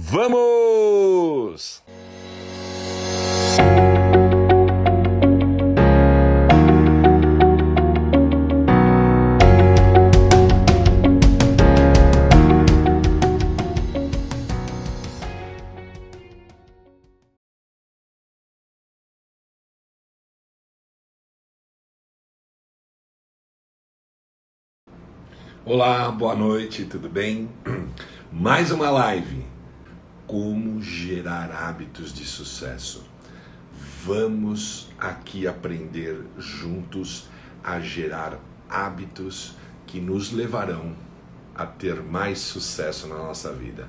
Vamos! Olá, boa noite, tudo bem? Mais uma live. Como gerar hábitos de sucesso. Vamos aqui aprender juntos a gerar hábitos que nos levarão a ter mais sucesso na nossa vida.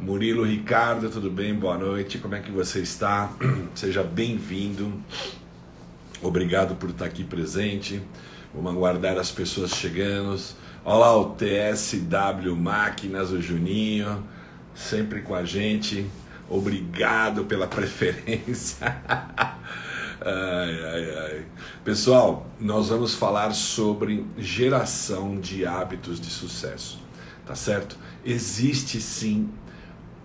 Murilo Ricardo, tudo bem? Boa noite. Como é que você está? Seja bem-vindo. Obrigado por estar aqui presente. Vamos aguardar as pessoas chegando. Olha lá o TSW Máquinas, o Juninho, sempre com a gente. Obrigado pela preferência. ai, ai, ai. Pessoal, nós vamos falar sobre geração de hábitos de sucesso, tá certo? Existe sim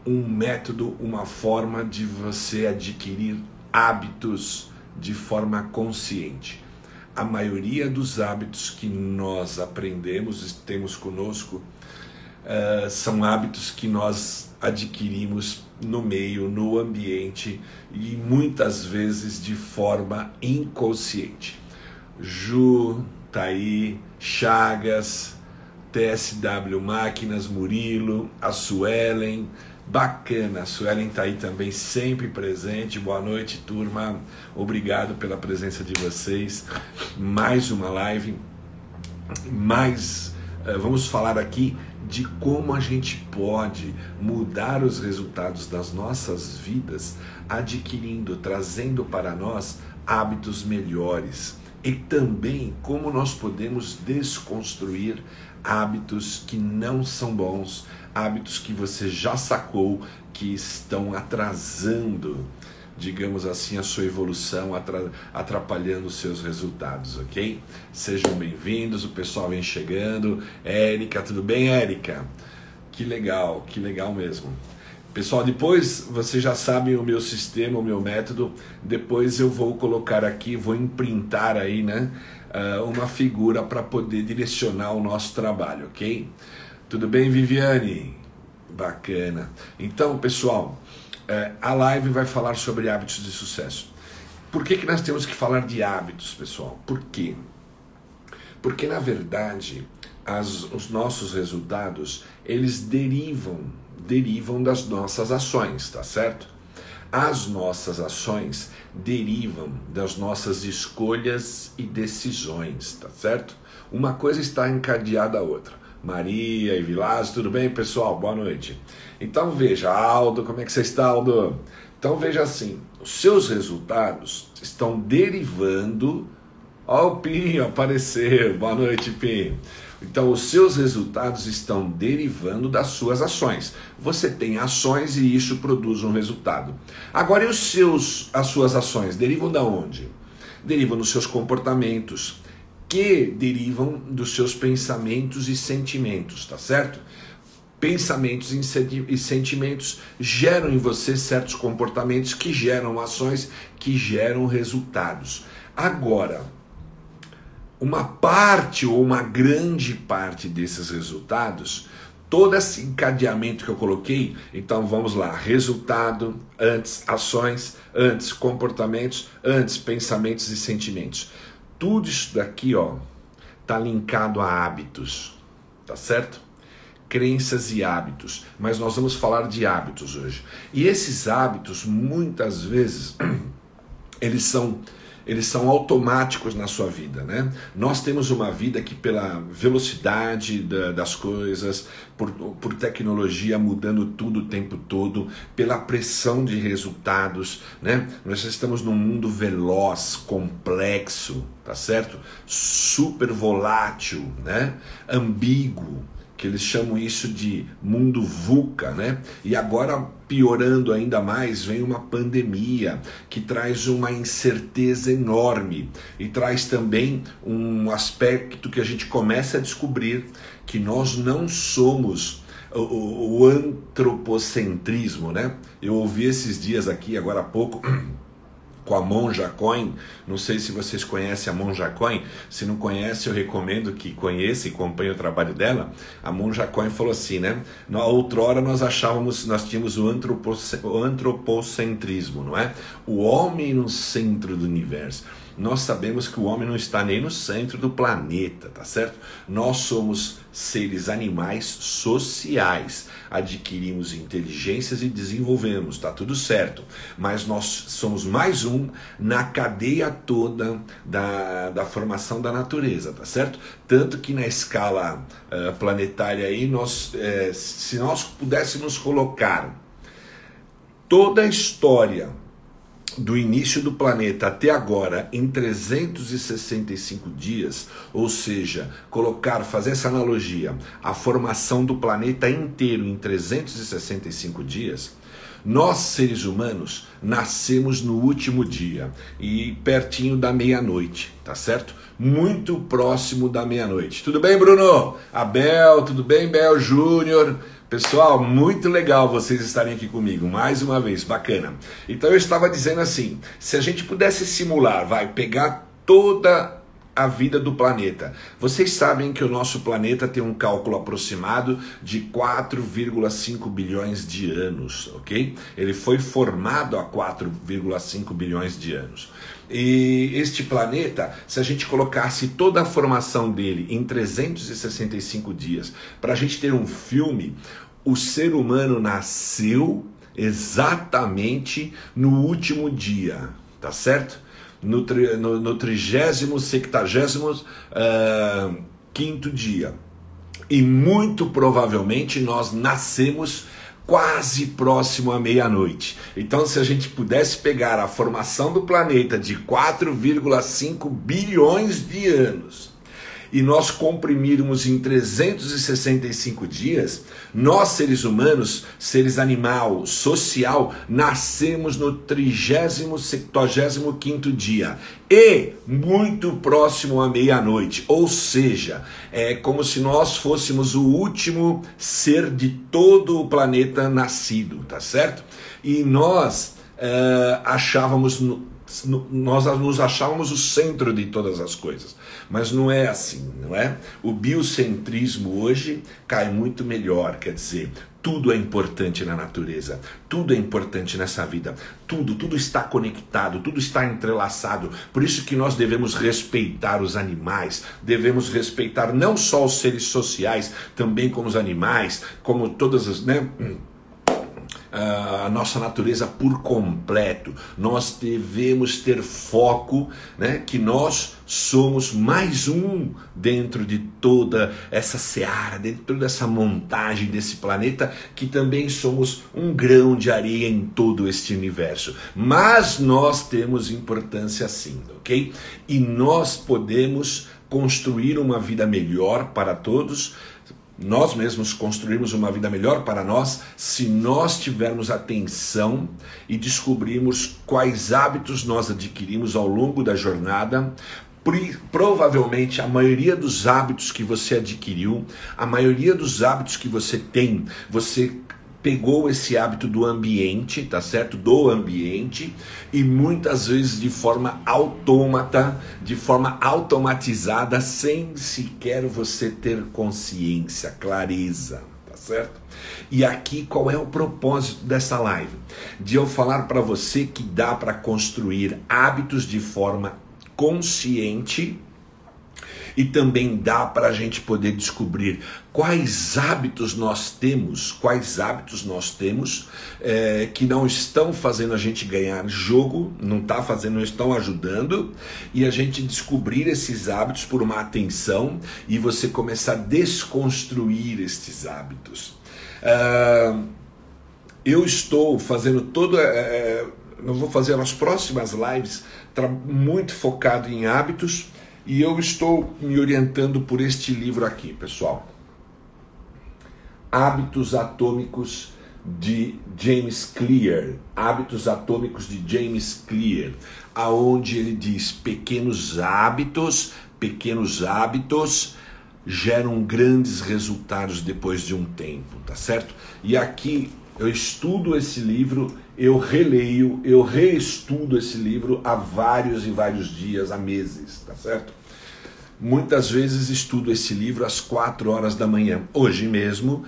um método, uma forma de você adquirir hábitos de forma consciente a maioria dos hábitos que nós aprendemos e temos conosco uh, são hábitos que nós adquirimos no meio, no ambiente e muitas vezes de forma inconsciente. Ju, Taí, Chagas, TSW Máquinas, Murilo, a Suelen, Bacana, a Suelen está aí também sempre presente. Boa noite, turma. Obrigado pela presença de vocês. Mais uma live. Mais vamos falar aqui de como a gente pode mudar os resultados das nossas vidas, adquirindo, trazendo para nós hábitos melhores. E também como nós podemos desconstruir hábitos que não são bons, hábitos que você já sacou que estão atrasando, digamos assim, a sua evolução, atrapalhando os seus resultados, ok? Sejam bem-vindos, o pessoal vem chegando. Érica, tudo bem, Érica? Que legal, que legal mesmo. Pessoal, depois você já sabe o meu sistema, o meu método. Depois eu vou colocar aqui, vou imprintar aí, né? Uh, uma figura para poder direcionar o nosso trabalho, ok? Tudo bem, Viviane? Bacana. Então, pessoal, uh, a live vai falar sobre hábitos de sucesso. Por que, que nós temos que falar de hábitos, pessoal? Por quê? Porque na verdade as, os nossos resultados eles derivam derivam das nossas ações, tá certo? As nossas ações derivam das nossas escolhas e decisões, tá certo? Uma coisa está encadeada à outra. Maria e Vilásio, tudo bem, pessoal? Boa noite. Então veja, Aldo, como é que você está, Aldo? Então veja assim, os seus resultados estão derivando. Ó, o Pinho apareceu. Boa noite, Pinho então, os seus resultados estão derivando das suas ações. Você tem ações e isso produz um resultado. Agora, e os seus, as suas ações derivam da onde? Derivam dos seus comportamentos, que derivam dos seus pensamentos e sentimentos, tá certo? Pensamentos e sentimentos geram em você certos comportamentos que geram ações que geram resultados. Agora, uma parte ou uma grande parte desses resultados, todo esse encadeamento que eu coloquei, então vamos lá: resultado, antes ações, antes comportamentos, antes pensamentos e sentimentos. Tudo isso daqui, ó, tá linkado a hábitos, tá certo? Crenças e hábitos, mas nós vamos falar de hábitos hoje. E esses hábitos, muitas vezes, eles são eles são automáticos na sua vida, né? Nós temos uma vida que pela velocidade da, das coisas, por, por tecnologia mudando tudo o tempo todo, pela pressão de resultados, né? Nós estamos num mundo veloz, complexo, tá certo? Super volátil, né? Ambíguo, que eles chamam isso de mundo VUCA, né? E agora piorando ainda mais, vem uma pandemia que traz uma incerteza enorme e traz também um aspecto que a gente começa a descobrir que nós não somos o, o antropocentrismo, né? Eu ouvi esses dias aqui, agora há pouco, com a Monja Coin. Não sei se vocês conhecem a Monja Coin. Se não conhece, eu recomendo que conheça e acompanhe o trabalho dela. A Monja Coin falou assim, né? Na outrora nós achávamos, nós tínhamos o, o antropocentrismo, não é? O homem no centro do universo nós sabemos que o homem não está nem no centro do planeta, tá certo? Nós somos seres animais sociais, adquirimos inteligências e desenvolvemos, tá tudo certo. Mas nós somos mais um na cadeia toda da, da formação da natureza, tá certo? Tanto que na escala uh, planetária aí, nós, uh, se nós pudéssemos colocar toda a história do início do planeta até agora em 365 dias, ou seja, colocar, fazer essa analogia, a formação do planeta inteiro em 365 dias, nós seres humanos nascemos no último dia e pertinho da meia-noite, tá certo? Muito próximo da meia-noite. Tudo bem, Bruno? Abel, tudo bem, Bel Júnior? Pessoal, muito legal vocês estarem aqui comigo, mais uma vez, bacana. Então eu estava dizendo assim, se a gente pudesse simular, vai pegar toda a vida do planeta. Vocês sabem que o nosso planeta tem um cálculo aproximado de 4,5 bilhões de anos, ok? Ele foi formado há 4,5 bilhões de anos. E este planeta, se a gente colocasse toda a formação dele em 365 dias, para a gente ter um filme, o ser humano nasceu exatamente no último dia, tá certo? No, no, no trigésimo, sectagésimo uh, quinto dia. E muito provavelmente nós nascemos quase próximo à meia-noite. Então, se a gente pudesse pegar a formação do planeta de 4,5 bilhões de anos e nós comprimirmos em 365 dias, nós seres humanos, seres animal, social, nascemos no 30 75 dia e muito próximo à meia-noite, ou seja, é como se nós fôssemos o último ser de todo o planeta nascido, tá certo? E nós é, achávamos nós nos achávamos o centro de todas as coisas. Mas não é assim, não é? O biocentrismo hoje cai muito melhor, quer dizer, tudo é importante na natureza, tudo é importante nessa vida, tudo, tudo está conectado, tudo está entrelaçado. Por isso que nós devemos respeitar os animais, devemos respeitar não só os seres sociais, também como os animais, como todas as, né? A nossa natureza por completo. Nós devemos ter foco, né, que nós somos mais um dentro de toda essa seara, dentro dessa montagem desse planeta, que também somos um grão de areia em todo este universo. Mas nós temos importância sim, ok? E nós podemos construir uma vida melhor para todos nós mesmos construirmos uma vida melhor para nós se nós tivermos atenção e descobrirmos quais hábitos nós adquirimos ao longo da jornada. Provavelmente a maioria dos hábitos que você adquiriu, a maioria dos hábitos que você tem, você pegou esse hábito do ambiente, tá certo? Do ambiente e muitas vezes de forma autômata, de forma automatizada, sem sequer você ter consciência, clareza, tá certo? E aqui qual é o propósito dessa live? De eu falar para você que dá para construir hábitos de forma consciente e também dá para a gente poder descobrir quais hábitos nós temos, quais hábitos nós temos é, que não estão fazendo a gente ganhar jogo, não está fazendo, não estão ajudando, e a gente descobrir esses hábitos por uma atenção e você começar a desconstruir estes hábitos. Uh, eu estou fazendo todo. É, eu vou fazer as próximas lives muito focado em hábitos e eu estou me orientando por este livro aqui, pessoal. Hábitos Atômicos de James Clear, Hábitos Atômicos de James Clear, aonde ele diz pequenos hábitos, pequenos hábitos geram grandes resultados depois de um tempo, tá certo? E aqui eu estudo esse livro, eu releio, eu reestudo esse livro há vários e vários dias, há meses, tá certo? Muitas vezes estudo esse livro às quatro horas da manhã. Hoje mesmo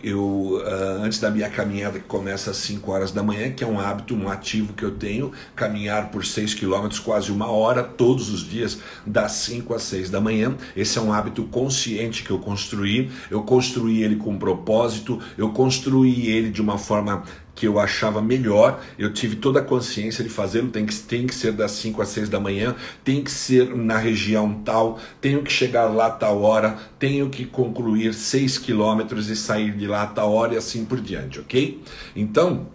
eu uh, antes da minha caminhada que começa às 5 horas da manhã, que é um hábito, um ativo que eu tenho, caminhar por 6 quilômetros quase uma hora todos os dias, das 5 às 6 da manhã. Esse é um hábito consciente que eu construí. Eu construí ele com propósito, eu construí ele de uma forma que eu achava melhor, eu tive toda a consciência de fazê-lo, tem que, tem que ser das 5 às 6 da manhã, tem que ser na região tal, tenho que chegar lá tal hora, tenho que concluir 6 quilômetros e sair de lá tal hora e assim por diante, ok? Então,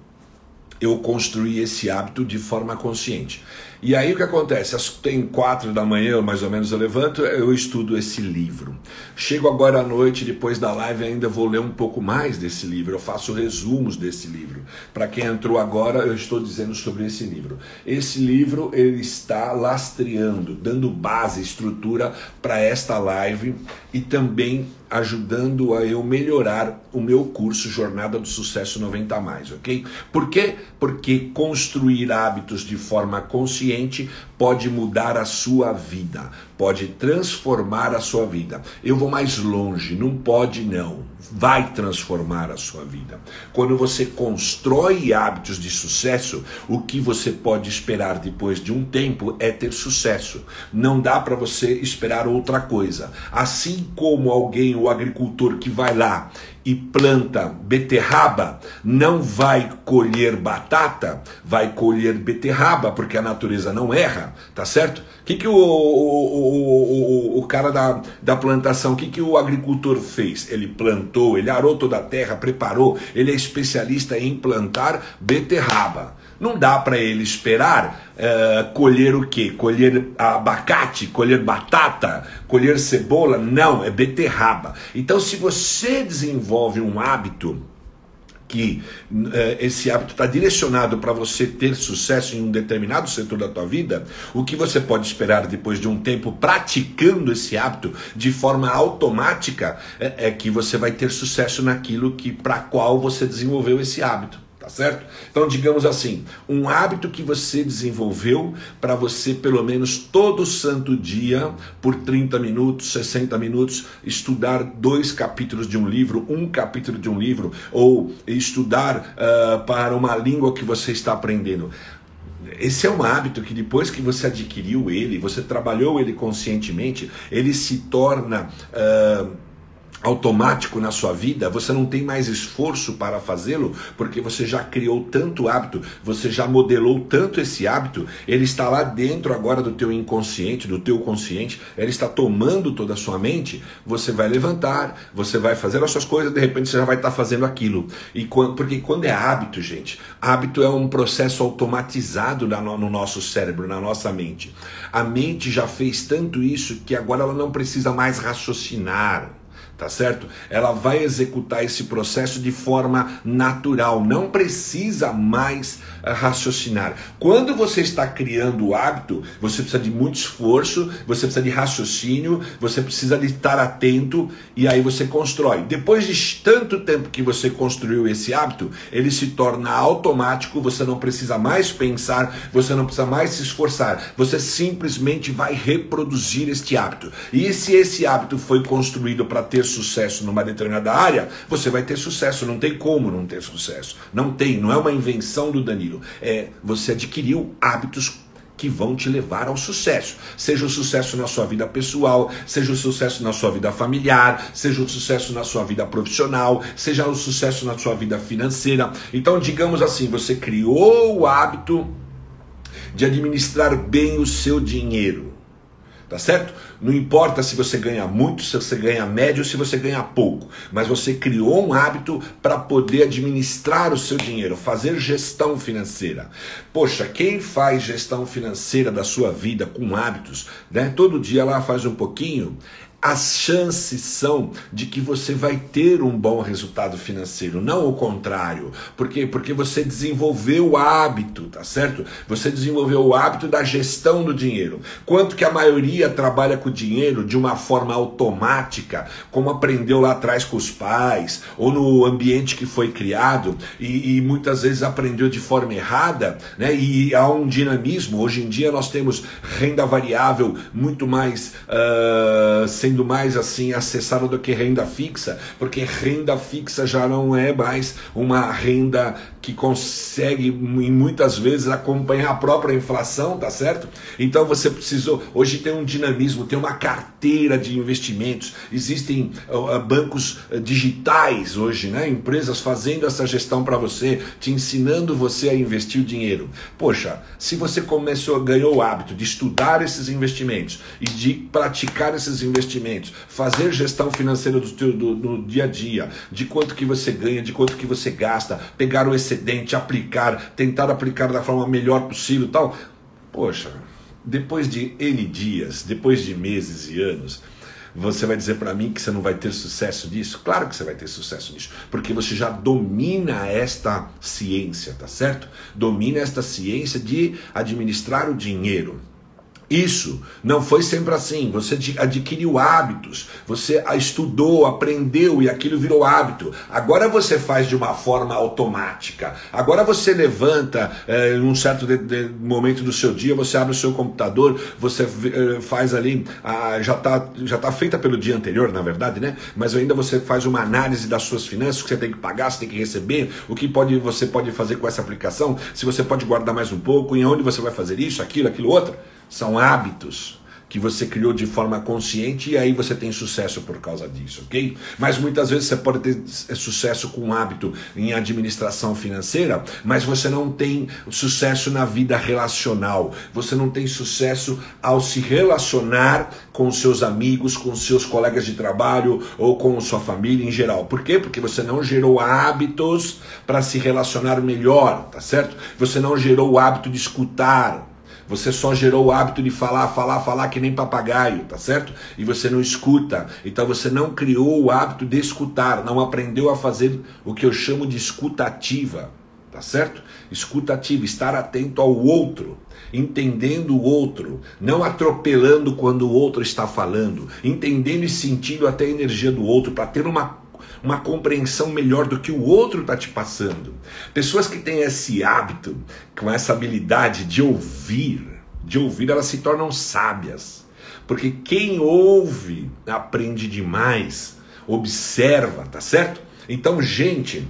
eu construí esse hábito de forma consciente. E aí o que acontece? Tem quatro da manhã, mais ou menos, eu levanto, eu estudo esse livro. Chego agora à noite, depois da live, ainda vou ler um pouco mais desse livro. Eu faço resumos desse livro. Para quem entrou agora, eu estou dizendo sobre esse livro. Esse livro ele está lastreando, dando base, estrutura para esta live e também ajudando a eu melhorar o meu curso Jornada do Sucesso 90 mais, ok? Por quê? Porque construir hábitos de forma consciente pode mudar a sua vida, pode transformar a sua vida. Eu vou mais longe, não pode não vai transformar a sua vida. Quando você constrói hábitos de sucesso, o que você pode esperar depois de um tempo é ter sucesso. Não dá para você esperar outra coisa. Assim como alguém, o agricultor que vai lá e planta beterraba, não vai colher batata, vai colher beterraba, porque a natureza não erra, tá certo? O que, que o, o, o, o cara da, da plantação, o que, que o agricultor fez? Ele plantou, ele arou toda a terra, preparou, ele é especialista em plantar beterraba. Não dá para ele esperar uh, colher o quê? Colher abacate, colher batata, colher cebola? Não, é beterraba. Então, se você desenvolve um hábito que uh, esse hábito está direcionado para você ter sucesso em um determinado setor da tua vida, o que você pode esperar depois de um tempo praticando esse hábito de forma automática é, é que você vai ter sucesso naquilo que para qual você desenvolveu esse hábito tá certo? Então, digamos assim, um hábito que você desenvolveu para você, pelo menos todo santo dia, por 30 minutos, 60 minutos, estudar dois capítulos de um livro, um capítulo de um livro, ou estudar uh, para uma língua que você está aprendendo. Esse é um hábito que depois que você adquiriu ele, você trabalhou ele conscientemente, ele se torna. Uh, automático na sua vida, você não tem mais esforço para fazê-lo, porque você já criou tanto hábito, você já modelou tanto esse hábito, ele está lá dentro agora do teu inconsciente, do teu consciente, ele está tomando toda a sua mente, você vai levantar, você vai fazer as suas coisas, de repente você já vai estar fazendo aquilo. E quando, porque quando é hábito, gente, hábito é um processo automatizado no nosso cérebro, na nossa mente. A mente já fez tanto isso que agora ela não precisa mais raciocinar tá certo? Ela vai executar esse processo de forma natural, não precisa mais eh, raciocinar. Quando você está criando o hábito, você precisa de muito esforço, você precisa de raciocínio, você precisa de estar atento e aí você constrói. Depois de tanto tempo que você construiu esse hábito, ele se torna automático, você não precisa mais pensar, você não precisa mais se esforçar, você simplesmente vai reproduzir este hábito. E se esse hábito foi construído para ter sucesso numa determinada área, você vai ter sucesso. Não tem como não ter sucesso. Não tem, não é uma invenção do Danilo. É você adquiriu hábitos que vão te levar ao sucesso. Seja o sucesso na sua vida pessoal, seja o sucesso na sua vida familiar, seja o sucesso na sua vida profissional, seja o sucesso na sua vida financeira. Então, digamos assim, você criou o hábito de administrar bem o seu dinheiro. Tá certo? Não importa se você ganha muito, se você ganha médio ou se você ganha pouco, mas você criou um hábito para poder administrar o seu dinheiro, fazer gestão financeira. Poxa, quem faz gestão financeira da sua vida com hábitos, né? Todo dia lá faz um pouquinho, as chances são de que você vai ter um bom resultado financeiro, não o contrário. Por quê? Porque você desenvolveu o hábito, tá certo? Você desenvolveu o hábito da gestão do dinheiro. Quanto que a maioria trabalha com o dinheiro de uma forma automática, como aprendeu lá atrás com os pais, ou no ambiente que foi criado, e, e muitas vezes aprendeu de forma errada, né? E há um dinamismo. Hoje em dia nós temos renda variável muito mais uh, sendo mais assim acessada do que renda fixa, porque renda fixa já não é mais uma renda que consegue muitas vezes acompanhar a própria inflação, tá certo? Então você precisou, hoje tem um dinamismo, tem uma carteira de investimentos, existem bancos uh, digitais hoje, né? Empresas fazendo essa gestão para você, te ensinando você a investir o dinheiro. Poxa, se você começou, ganhou o hábito de estudar esses investimentos e de praticar esses investimentos, fazer gestão financeira do, teu, do, do dia a dia, de quanto que você ganha, de quanto que você gasta, pegar o excedente excedente, aplicar, tentar aplicar da forma melhor possível tal. Poxa, depois de N dias, depois de meses e anos, você vai dizer para mim que você não vai ter sucesso nisso? Claro que você vai ter sucesso nisso, porque você já domina esta ciência, tá certo? Domina esta ciência de administrar o dinheiro. Isso não foi sempre assim. Você adquiriu hábitos, você estudou, aprendeu e aquilo virou hábito. Agora você faz de uma forma automática. Agora você levanta em um certo de, de momento do seu dia, você abre o seu computador, você é, faz ali, a, já está já tá feita pelo dia anterior, na verdade, né? Mas ainda você faz uma análise das suas finanças, o que você tem que pagar, você tem que receber, o que pode, você pode fazer com essa aplicação, se você pode guardar mais um pouco, em onde você vai fazer isso, aquilo, aquilo outro. São hábitos que você criou de forma consciente e aí você tem sucesso por causa disso, ok? Mas muitas vezes você pode ter sucesso com um hábito em administração financeira, mas você não tem sucesso na vida relacional, você não tem sucesso ao se relacionar com seus amigos, com seus colegas de trabalho ou com sua família em geral. Por quê? Porque você não gerou hábitos para se relacionar melhor, tá certo? Você não gerou o hábito de escutar você só gerou o hábito de falar, falar, falar que nem papagaio, tá certo? E você não escuta. Então você não criou o hábito de escutar, não aprendeu a fazer o que eu chamo de escuta ativa, tá certo? Escuta ativa, estar atento ao outro, entendendo o outro, não atropelando quando o outro está falando, entendendo e sentindo até a energia do outro para ter uma uma compreensão melhor do que o outro está te passando. Pessoas que têm esse hábito, com essa habilidade de ouvir, de ouvir, elas se tornam sábias. Porque quem ouve aprende demais, observa, tá certo? Então, gente,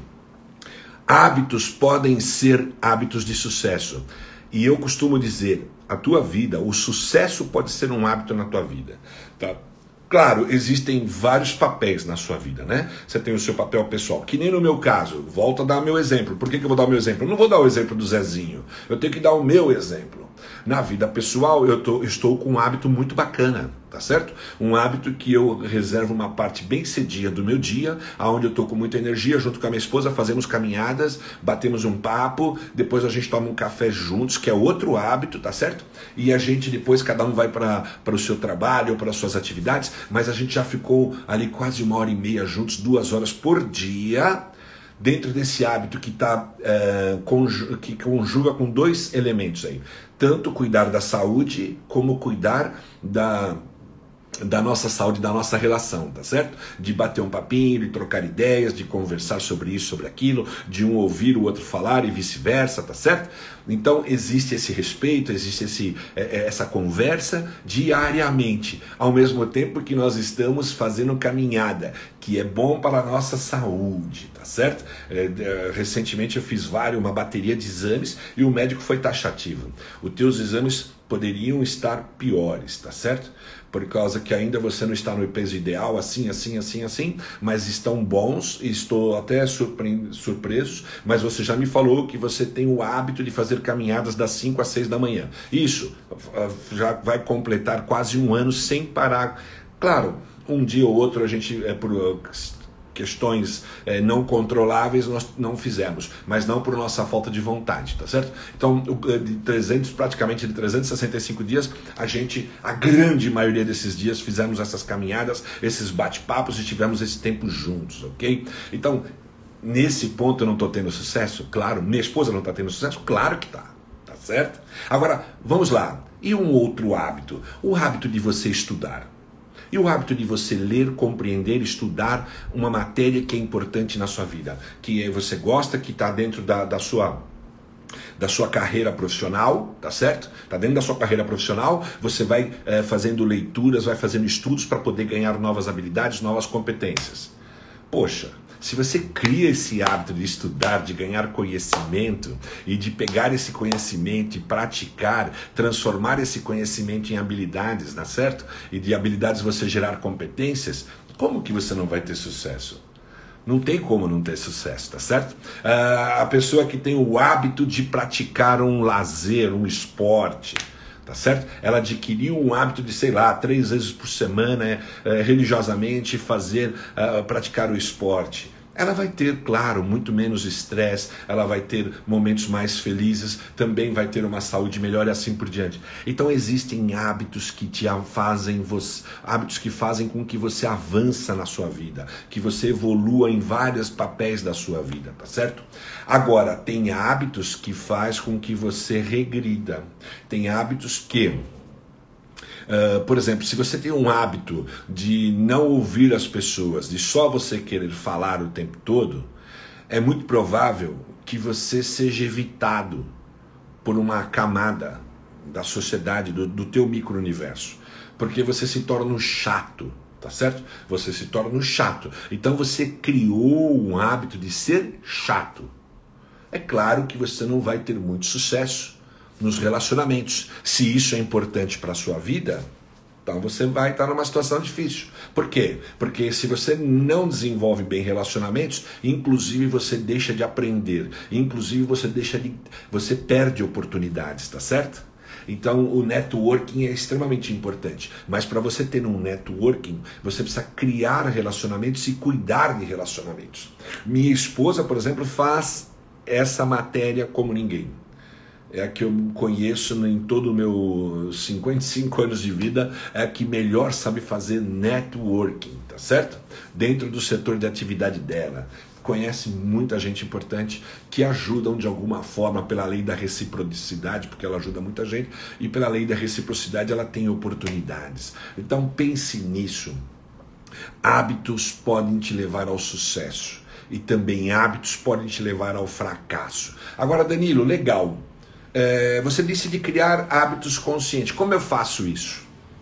hábitos podem ser hábitos de sucesso. E eu costumo dizer, a tua vida, o sucesso pode ser um hábito na tua vida, tá? Claro, existem vários papéis na sua vida, né? Você tem o seu papel pessoal, que nem no meu caso. Volto a dar meu exemplo. Por que, que eu vou dar o meu exemplo? Eu não vou dar o exemplo do Zezinho. Eu tenho que dar o meu exemplo. Na vida pessoal, eu tô, estou com um hábito muito bacana tá certo? Um hábito que eu reservo uma parte bem cedinha do meu dia, aonde eu tô com muita energia, junto com a minha esposa, fazemos caminhadas, batemos um papo, depois a gente toma um café juntos, que é outro hábito, tá certo? E a gente depois, cada um vai para o seu trabalho para suas atividades, mas a gente já ficou ali quase uma hora e meia juntos, duas horas por dia, dentro desse hábito que, tá, é, que conjuga com dois elementos aí. Tanto cuidar da saúde, como cuidar da da nossa saúde, da nossa relação, tá certo? De bater um papinho, de trocar ideias, de conversar sobre isso, sobre aquilo, de um ouvir o outro falar e vice-versa, tá certo? Então existe esse respeito, existe esse, é, é, essa conversa diariamente, ao mesmo tempo que nós estamos fazendo caminhada, que é bom para a nossa saúde, tá certo? É, recentemente eu fiz uma bateria de exames e o médico foi taxativo. Os teus exames poderiam estar piores, tá certo? Por causa que ainda você não está no peso ideal, assim, assim, assim, assim, mas estão bons e estou até surpreso, mas você já me falou que você tem o hábito de fazer caminhadas das 5 às 6 da manhã. Isso já vai completar quase um ano sem parar. Claro, um dia ou outro a gente é por questões é, não controláveis nós não fizemos, mas não por nossa falta de vontade, tá certo? Então, eh, de 300, praticamente de 365 dias, a gente, a grande maioria desses dias, fizemos essas caminhadas, esses bate-papos e tivemos esse tempo juntos, ok? Então, nesse ponto eu não estou tendo sucesso? Claro. Minha esposa não está tendo sucesso? Claro que está, tá certo? Agora, vamos lá. E um outro hábito? O hábito de você estudar. E o hábito de você ler, compreender, estudar uma matéria que é importante na sua vida, que você gosta, que está dentro da, da sua da sua carreira profissional, tá certo? Tá dentro da sua carreira profissional, você vai é, fazendo leituras, vai fazendo estudos para poder ganhar novas habilidades, novas competências. Poxa, se você cria esse hábito de estudar, de ganhar conhecimento e de pegar esse conhecimento e praticar, transformar esse conhecimento em habilidades, tá certo? E de habilidades você gerar competências, como que você não vai ter sucesso? Não tem como não ter sucesso, tá certo? Uh, a pessoa que tem o hábito de praticar um lazer, um esporte, tá certo? Ela adquiriu um hábito de, sei lá, três vezes por semana, é, religiosamente fazer, uh, praticar o esporte. Ela vai ter, claro, muito menos estresse, ela vai ter momentos mais felizes, também vai ter uma saúde melhor e assim por diante. Então existem hábitos que te fazem você, hábitos que fazem com que você avança na sua vida, que você evolua em vários papéis da sua vida, tá certo? Agora, tem hábitos que faz com que você regrida. Tem hábitos que Uh, por exemplo, se você tem um hábito de não ouvir as pessoas, de só você querer falar o tempo todo, é muito provável que você seja evitado por uma camada da sociedade, do, do teu micro-universo. Porque você se torna um chato, tá certo? Você se torna um chato. Então você criou um hábito de ser chato. É claro que você não vai ter muito sucesso nos relacionamentos. Se isso é importante para a sua vida, então você vai estar numa situação difícil. Por quê? Porque se você não desenvolve bem relacionamentos, inclusive você deixa de aprender, inclusive você deixa de você perde oportunidades, tá certo? Então o networking é extremamente importante. Mas para você ter um networking, você precisa criar relacionamentos e cuidar de relacionamentos. Minha esposa, por exemplo, faz essa matéria como ninguém é a que eu conheço em todo o meu 55 anos de vida, é a que melhor sabe fazer networking, tá certo? Dentro do setor de atividade dela. Conhece muita gente importante que ajudam de alguma forma pela lei da reciprocidade, porque ela ajuda muita gente, e pela lei da reciprocidade ela tem oportunidades. Então pense nisso. Hábitos podem te levar ao sucesso e também hábitos podem te levar ao fracasso. Agora, Danilo, legal. É, você disse de criar hábitos conscientes. Como eu faço isso?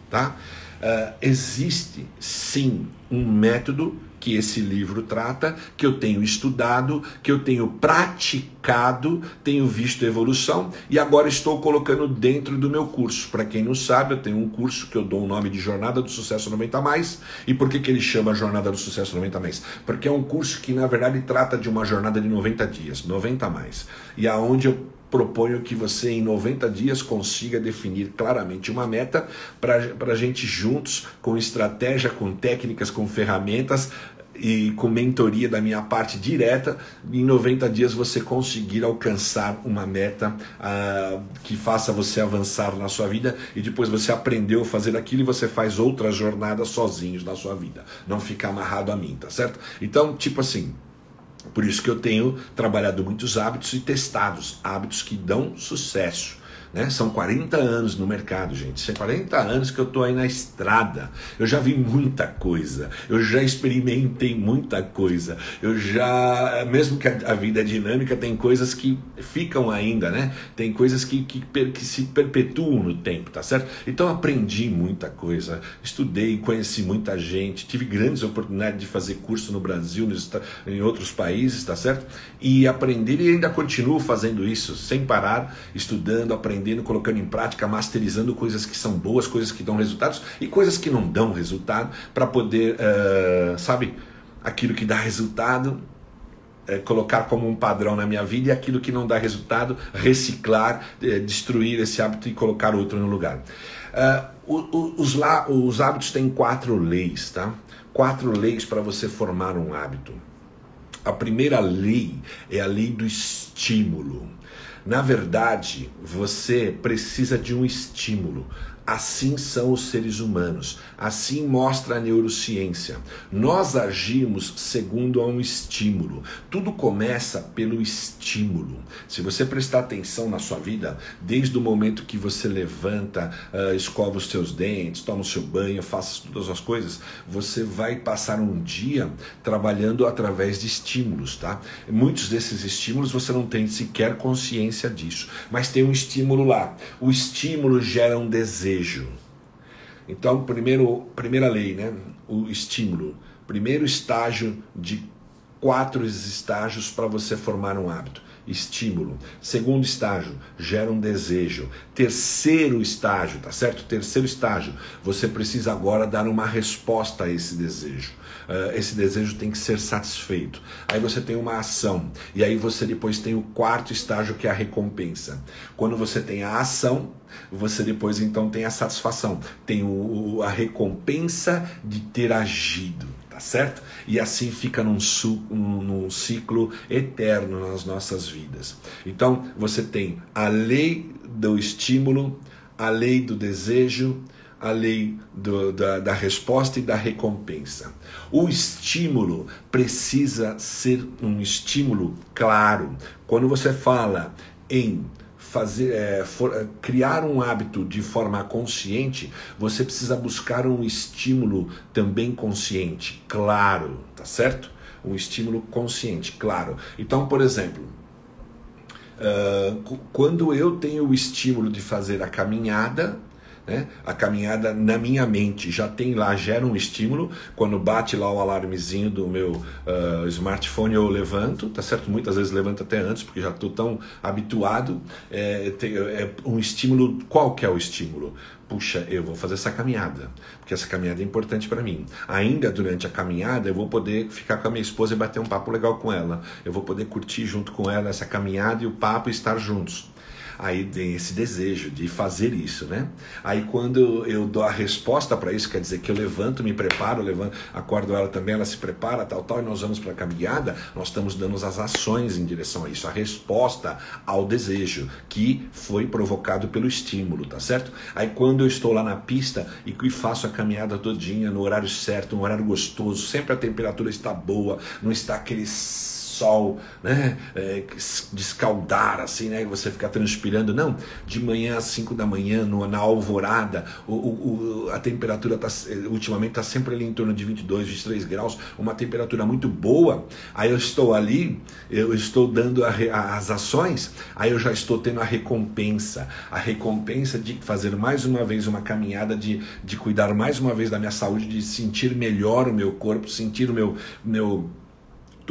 Tá? Uh, existe sim um método que esse livro trata, que eu tenho estudado, que eu tenho praticado, tenho visto evolução e agora estou colocando dentro do meu curso. Para quem não sabe, eu tenho um curso que eu dou o nome de Jornada do Sucesso 90 mais. E por que, que ele chama Jornada do Sucesso 90 mais? Porque é um curso que na verdade trata de uma jornada de 90 dias, 90 mais. E aonde eu proponho que você em 90 dias consiga definir claramente uma meta para a gente juntos, com estratégia, com técnicas, com ferramentas e com mentoria da minha parte direta, em 90 dias você conseguir alcançar uma meta uh, que faça você avançar na sua vida e depois você aprendeu a fazer aquilo e você faz outras jornadas sozinhos na sua vida. Não ficar amarrado a mim, tá certo? Então, tipo assim, por isso que eu tenho trabalhado muitos hábitos e testados hábitos que dão sucesso. Né? São 40 anos no mercado, gente. São 40 anos que eu estou aí na estrada. Eu já vi muita coisa. Eu já experimentei muita coisa. Eu já, mesmo que a vida é dinâmica, tem coisas que ficam ainda, né? Tem coisas que, que, que se perpetuam no tempo, tá certo? Então aprendi muita coisa. Estudei, conheci muita gente. Tive grandes oportunidades de fazer curso no Brasil, em outros países, tá certo? E aprender e ainda continuo fazendo isso, sem parar, estudando, aprendendo aprendendo, colocando em prática, masterizando coisas que são boas, coisas que dão resultados e coisas que não dão resultado, para poder, uh, sabe, aquilo que dá resultado, é, colocar como um padrão na minha vida e aquilo que não dá resultado, reciclar, é, destruir esse hábito e colocar outro no lugar. Uh, os, os hábitos têm quatro leis, tá? quatro leis para você formar um hábito. A primeira lei é a lei do estímulo. Na verdade, você precisa de um estímulo. Assim são os seres humanos, assim mostra a neurociência. Nós agimos segundo a um estímulo. Tudo começa pelo estímulo. Se você prestar atenção na sua vida, desde o momento que você levanta, uh, escova os seus dentes, toma o seu banho, faça todas as coisas, você vai passar um dia trabalhando através de estímulos, tá? Muitos desses estímulos você não tem sequer consciência disso, mas tem um estímulo lá. O estímulo gera um desejo desejo. Então, primeiro, primeira lei, né? O estímulo. Primeiro estágio de quatro estágios para você formar um hábito. Estímulo. Segundo estágio, gera um desejo. Terceiro estágio, tá certo? Terceiro estágio, você precisa agora dar uma resposta a esse desejo. Uh, esse desejo tem que ser satisfeito. Aí você tem uma ação. E aí você depois tem o quarto estágio, que é a recompensa. Quando você tem a ação, você depois então tem a satisfação, tem o, a recompensa de ter agido, tá certo? E assim fica num, num ciclo eterno nas nossas vidas. Então você tem a lei do estímulo, a lei do desejo, a lei do, da, da resposta e da recompensa. O estímulo precisa ser um estímulo claro. Quando você fala em fazer, é, for, é, criar um hábito de forma consciente, você precisa buscar um estímulo também consciente, claro, tá certo? Um estímulo consciente, claro. Então, por exemplo, uh, quando eu tenho o estímulo de fazer a caminhada, né? A caminhada na minha mente já tem lá, gera um estímulo. Quando bate lá o alarmezinho do meu uh, smartphone, eu levanto, tá certo? Muitas vezes levanto até antes, porque já estou tão habituado. É, tem, é um estímulo. Qual que é o estímulo? puxa, eu vou fazer essa caminhada, porque essa caminhada é importante para mim. Ainda durante a caminhada, eu vou poder ficar com a minha esposa e bater um papo legal com ela. Eu vou poder curtir junto com ela essa caminhada e o papo e estar juntos aí tem esse desejo de fazer isso, né? Aí quando eu dou a resposta para isso, quer dizer que eu levanto, me preparo, levanto, acordo ela também, ela se prepara, tal, tal, e nós vamos para a caminhada, nós estamos dando as ações em direção a isso, a resposta ao desejo que foi provocado pelo estímulo, tá certo? Aí quando eu estou lá na pista e faço a caminhada todinha no horário certo, um horário gostoso, sempre a temperatura está boa, não está aquele sol, né? É, descaldar assim, né? Você ficar transpirando. Não, de manhã às 5 da manhã, no, na alvorada, o, o, a temperatura tá, ultimamente está sempre ali em torno de 22, 23 graus, uma temperatura muito boa. Aí eu estou ali, eu estou dando a, a, as ações, aí eu já estou tendo a recompensa. A recompensa de fazer mais uma vez uma caminhada, de, de cuidar mais uma vez da minha saúde, de sentir melhor o meu corpo, sentir o meu, meu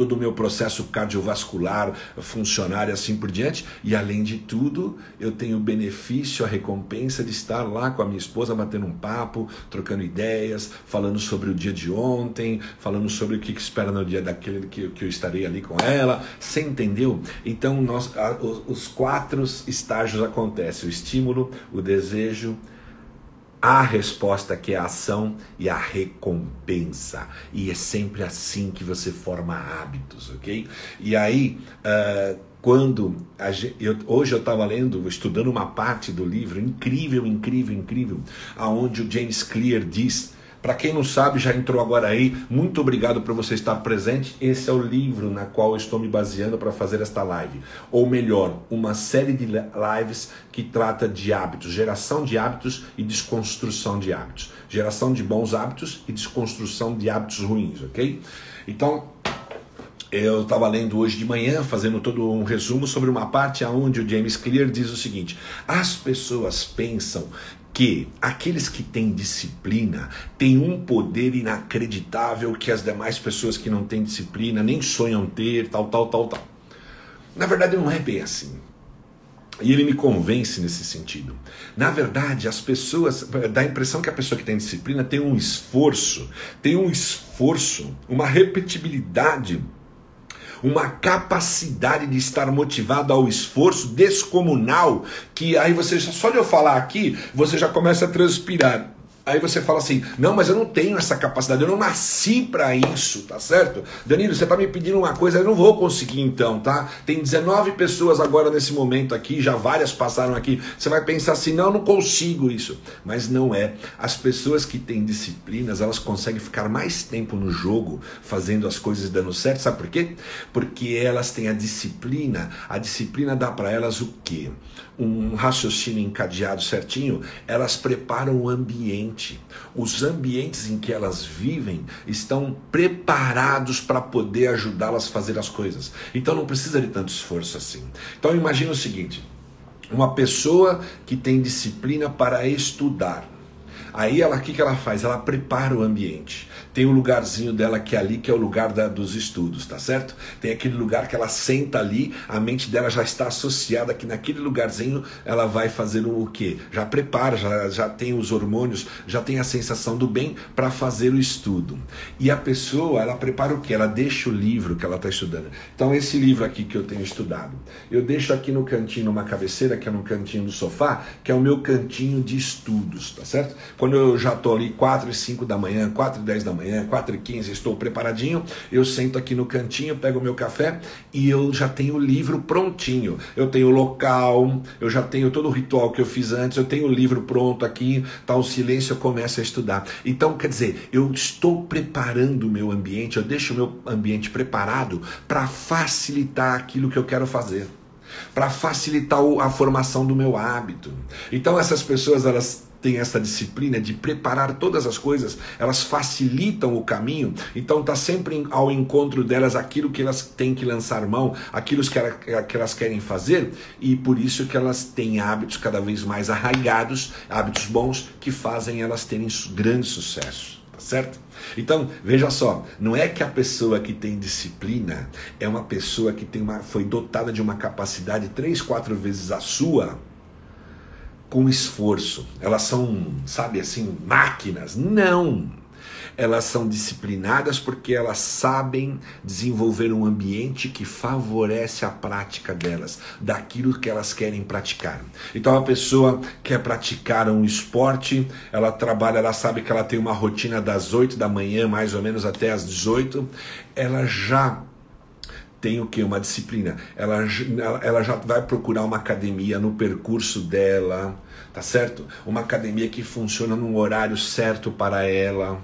todo o meu processo cardiovascular funcionar e assim por diante. E além de tudo, eu tenho o benefício, a recompensa de estar lá com a minha esposa batendo um papo, trocando ideias, falando sobre o dia de ontem, falando sobre o que, espera no dia daquele que, que eu estarei ali com ela. Você entendeu? Então, nós, os quatro estágios acontecem: o estímulo, o desejo, a resposta que é a ação e a recompensa. E é sempre assim que você forma hábitos, ok? E aí, uh, quando gente, eu, hoje eu estava lendo, estudando uma parte do livro incrível, incrível, incrível, aonde o James Clear diz para quem não sabe, já entrou agora aí, muito obrigado por você estar presente. Esse é o livro na qual estou me baseando para fazer esta live. Ou melhor, uma série de lives que trata de hábitos, geração de hábitos e desconstrução de hábitos. Geração de bons hábitos e desconstrução de hábitos ruins, ok? Então, eu estava lendo hoje de manhã, fazendo todo um resumo sobre uma parte onde o James Clear diz o seguinte: as pessoas pensam que aqueles que têm disciplina têm um poder inacreditável que as demais pessoas que não têm disciplina nem sonham ter, tal, tal, tal, tal. Na verdade, não é bem assim. E ele me convence nesse sentido. Na verdade, as pessoas dá a impressão que a pessoa que tem disciplina tem um esforço, tem um esforço, uma repetibilidade uma capacidade de estar motivado ao esforço descomunal, que aí você só de eu falar aqui, você já começa a transpirar. Aí você fala assim: não, mas eu não tenho essa capacidade, eu não nasci para isso, tá certo? Danilo, você tá me pedindo uma coisa, eu não vou conseguir então, tá? Tem 19 pessoas agora nesse momento aqui, já várias passaram aqui. Você vai pensar assim: não, eu não consigo isso. Mas não é. As pessoas que têm disciplinas, elas conseguem ficar mais tempo no jogo, fazendo as coisas dando certo, sabe por quê? Porque elas têm a disciplina. A disciplina dá para elas o quê? Um raciocínio encadeado certinho, elas preparam o ambiente. Os ambientes em que elas vivem estão preparados para poder ajudá-las a fazer as coisas. Então não precisa de tanto esforço assim. Então imagina o seguinte: uma pessoa que tem disciplina para estudar. Aí ela, o que, que ela faz? Ela prepara o ambiente tem o lugarzinho dela que é ali, que é o lugar da, dos estudos, tá certo? Tem aquele lugar que ela senta ali, a mente dela já está associada que naquele lugarzinho ela vai fazer o quê? Já prepara, já, já tem os hormônios, já tem a sensação do bem para fazer o estudo. E a pessoa, ela prepara o quê? Ela deixa o livro que ela está estudando. Então, esse livro aqui que eu tenho estudado, eu deixo aqui no cantinho, numa cabeceira, que é no cantinho do sofá, que é o meu cantinho de estudos, tá certo? Quando eu já estou ali 4 e 5 da manhã, 4 e 10 da manhã, manhã, 4h15, estou preparadinho, eu sento aqui no cantinho, pego o meu café e eu já tenho o livro prontinho. Eu tenho o local, eu já tenho todo o ritual que eu fiz antes, eu tenho o livro pronto aqui, tá o silêncio, eu começo a estudar. Então, quer dizer, eu estou preparando o meu ambiente, eu deixo o meu ambiente preparado para facilitar aquilo que eu quero fazer para facilitar a formação do meu hábito. Então essas pessoas elas têm essa disciplina de preparar todas as coisas, elas facilitam o caminho, então está sempre ao encontro delas aquilo que elas têm que lançar mão, aquilo que, ela, que elas querem fazer, e por isso que elas têm hábitos cada vez mais arraigados, hábitos bons que fazem elas terem grande sucesso, tá certo? Então, veja só, não é que a pessoa que tem disciplina é uma pessoa que tem uma, foi dotada de uma capacidade três, quatro vezes a sua, com esforço. Elas são, sabe assim, máquinas. Não! Elas são disciplinadas porque elas sabem desenvolver um ambiente que favorece a prática delas, daquilo que elas querem praticar. Então a pessoa quer praticar um esporte, ela trabalha, ela sabe que ela tem uma rotina das 8 da manhã, mais ou menos até as 18, ela já tem o que? Uma disciplina. Ela, ela já vai procurar uma academia no percurso dela, tá certo? Uma academia que funciona num horário certo para ela,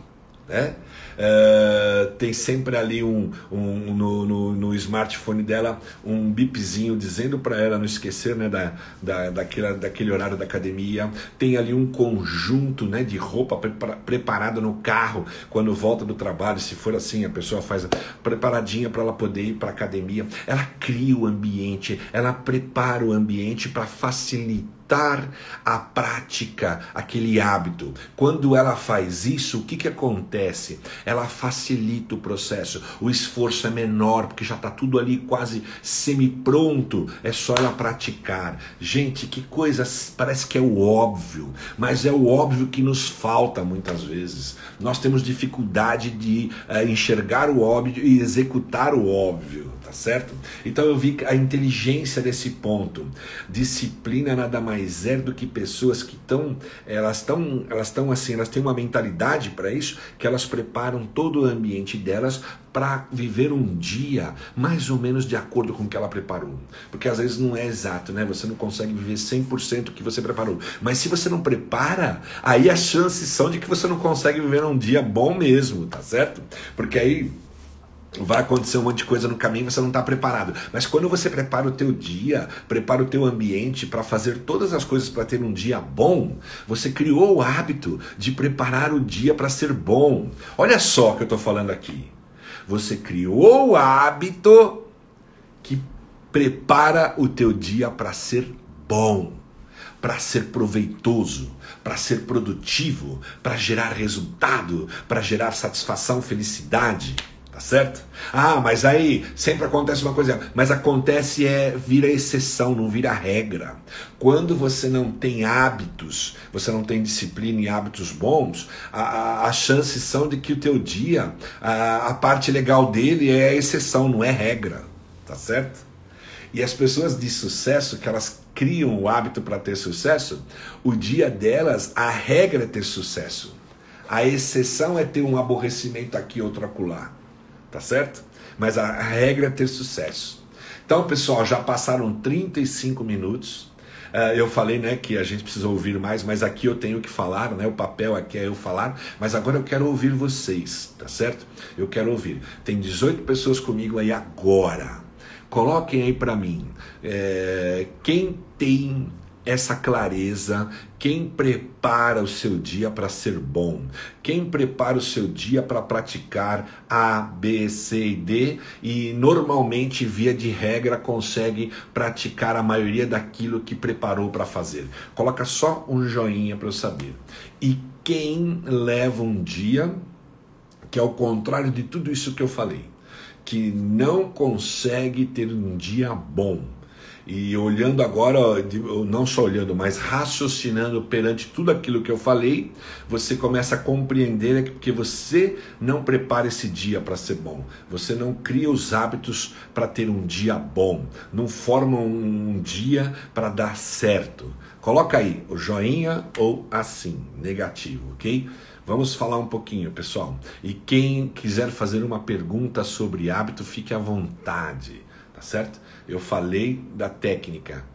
né? Uh, tem sempre ali um, um no, no, no, smartphone dela um bipzinho dizendo para ela não esquecer né, da, da, daquele, daquele horário da academia. Tem ali um conjunto né, de roupa preparada no carro quando volta do trabalho. Se for assim, a pessoa faz preparadinha para ela poder ir para academia. Ela cria o ambiente, ela prepara o ambiente para facilitar voltar à prática, aquele hábito. Quando ela faz isso, o que, que acontece? Ela facilita o processo, o esforço é menor, porque já está tudo ali quase semi-pronto, é só ela praticar. Gente, que coisa, parece que é o óbvio, mas é o óbvio que nos falta muitas vezes. Nós temos dificuldade de uh, enxergar o óbvio e executar o óbvio tá certo? Então eu vi a inteligência desse ponto. Disciplina nada mais é do que pessoas que estão, elas estão, elas estão assim, elas têm uma mentalidade para isso, que elas preparam todo o ambiente delas para viver um dia mais ou menos de acordo com o que ela preparou. Porque às vezes não é exato, né? Você não consegue viver 100% o que você preparou. Mas se você não prepara, aí as chances são de que você não consegue viver um dia bom mesmo, tá certo? Porque aí vai acontecer um monte de coisa no caminho você não está preparado. Mas quando você prepara o teu dia, prepara o teu ambiente para fazer todas as coisas para ter um dia bom, você criou o hábito de preparar o dia para ser bom. Olha só o que eu estou falando aqui. Você criou o hábito que prepara o teu dia para ser bom, para ser proveitoso, para ser produtivo, para gerar resultado, para gerar satisfação, felicidade. Tá certo? Ah, mas aí sempre acontece uma coisa, mas acontece é vira exceção, não vira regra. Quando você não tem hábitos, você não tem disciplina e hábitos bons, as chances são de que o teu dia, a, a parte legal dele é exceção, não é regra. Tá certo? E as pessoas de sucesso, que elas criam o hábito para ter sucesso, o dia delas, a regra é ter sucesso. A exceção é ter um aborrecimento aqui, outro acolá. Tá certo? Mas a regra é ter sucesso. Então, pessoal, já passaram 35 minutos. Uh, eu falei né, que a gente precisa ouvir mais, mas aqui eu tenho que falar, né? O papel aqui é eu falar, mas agora eu quero ouvir vocês, tá certo? Eu quero ouvir. Tem 18 pessoas comigo aí agora. Coloquem aí para mim. É, quem tem essa clareza, quem prepara o seu dia para ser bom, quem prepara o seu dia para praticar A, B, C e D e normalmente, via de regra, consegue praticar a maioria daquilo que preparou para fazer. Coloca só um joinha para eu saber. E quem leva um dia que é o contrário de tudo isso que eu falei, que não consegue ter um dia bom e olhando agora, não só olhando, mas raciocinando perante tudo aquilo que eu falei, você começa a compreender que porque você não prepara esse dia para ser bom, você não cria os hábitos para ter um dia bom, não forma um dia para dar certo. Coloca aí o joinha ou assim, negativo, ok? Vamos falar um pouquinho, pessoal. E quem quiser fazer uma pergunta sobre hábito, fique à vontade, tá certo? Eu falei da técnica,